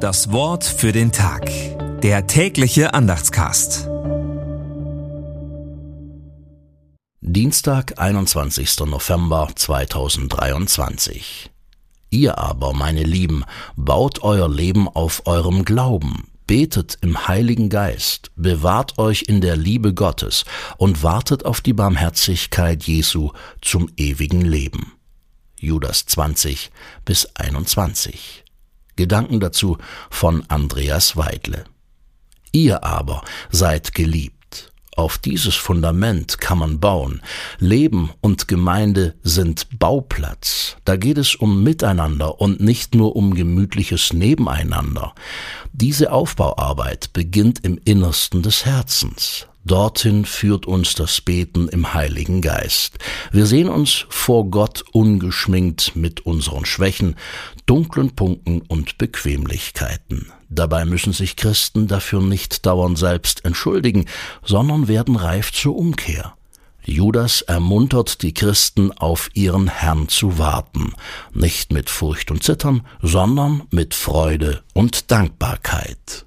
Das Wort für den Tag. Der tägliche Andachtscast. Dienstag, 21. November 2023. Ihr aber, meine Lieben, baut euer Leben auf eurem Glauben, betet im Heiligen Geist, bewahrt euch in der Liebe Gottes und wartet auf die Barmherzigkeit Jesu zum ewigen Leben. Judas 20 bis 21. Gedanken dazu von Andreas Weidle. Ihr aber seid geliebt. Auf dieses Fundament kann man bauen. Leben und Gemeinde sind Bauplatz. Da geht es um Miteinander und nicht nur um gemütliches Nebeneinander. Diese Aufbauarbeit beginnt im Innersten des Herzens. Dorthin führt uns das Beten im Heiligen Geist. Wir sehen uns vor Gott ungeschminkt mit unseren Schwächen, dunklen Punkten und Bequemlichkeiten. Dabei müssen sich Christen dafür nicht dauernd selbst entschuldigen, sondern werden reif zur Umkehr. Judas ermuntert die Christen, auf ihren Herrn zu warten, nicht mit Furcht und Zittern, sondern mit Freude und Dankbarkeit.